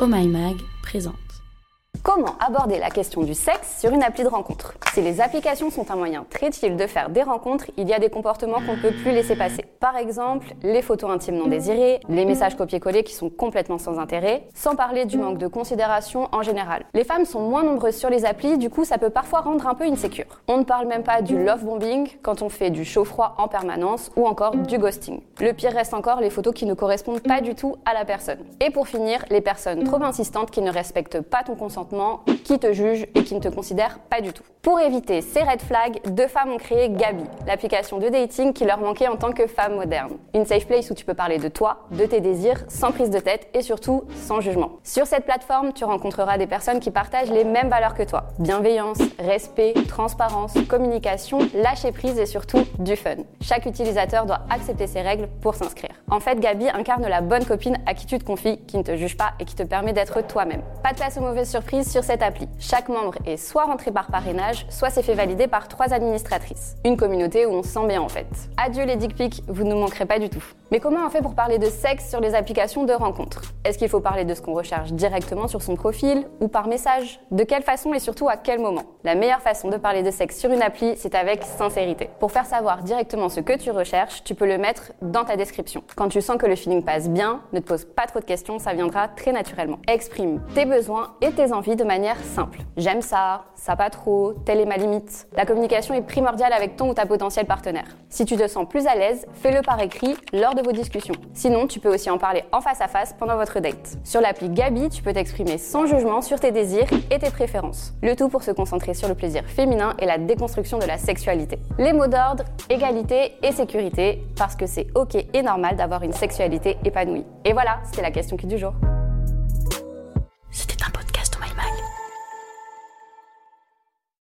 Oh My Mag présente. Comment aborder la question du sexe sur une appli de rencontre? Si les applications sont un moyen très utile de faire des rencontres, il y a des comportements qu'on ne peut plus laisser passer. Par exemple, les photos intimes non désirées, les messages copier-coller qui sont complètement sans intérêt, sans parler du manque de considération en général. Les femmes sont moins nombreuses sur les applis, du coup ça peut parfois rendre un peu insécure. On ne parle même pas du love bombing quand on fait du chaud-froid en permanence ou encore du ghosting. Le pire reste encore les photos qui ne correspondent pas du tout à la personne. Et pour finir, les personnes trop insistantes qui ne respectent pas ton consentement qui te juge et qui ne te considère pas du tout. Pour éviter ces red flags, deux femmes ont créé Gabi, l'application de dating qui leur manquait en tant que femme moderne. Une safe place où tu peux parler de toi, de tes désirs, sans prise de tête et surtout sans jugement. Sur cette plateforme, tu rencontreras des personnes qui partagent les mêmes valeurs que toi. Bienveillance, respect, transparence, communication, lâcher prise et surtout du fun. Chaque utilisateur doit accepter ces règles pour s'inscrire. En fait, Gabi incarne la bonne copine à qui tu te confies, qui ne te juge pas et qui te permet d'être toi-même. Pas de place aux mauvaises surprises sur cette appli. Chaque membre est soit rentré par parrainage, soit s'est fait valider par trois administratrices. Une communauté où on se sent bien en fait. Adieu les dick pics, vous ne manquerez pas du tout. Mais comment on fait pour parler de sexe sur les applications de rencontres? Est-ce qu'il faut parler de ce qu'on recherche directement sur son profil ou par message? De quelle façon et surtout à quel moment? La meilleure façon de parler de sexe sur une appli, c'est avec sincérité. Pour faire savoir directement ce que tu recherches, tu peux le mettre dans ta description. Quand tu sens que le feeling passe bien, ne te pose pas trop de questions, ça viendra très naturellement. Exprime tes besoins et tes envies de manière simple. J'aime ça, ça pas trop, telle est ma limite. La communication est primordiale avec ton ou ta potentiel partenaire. Si tu te sens plus à l'aise, fais-le par écrit lors de vos discussions. Sinon, tu peux aussi en parler en face à face pendant votre date. Sur l'appli Gabi, tu peux t'exprimer sans jugement sur tes désirs et tes préférences. Le tout pour se concentrer sur le plaisir féminin et la déconstruction de la sexualité. Les mots d'ordre, égalité et sécurité, parce que c'est ok et normal d'avoir une sexualité épanouie. Et voilà, c'était la question qui du jour.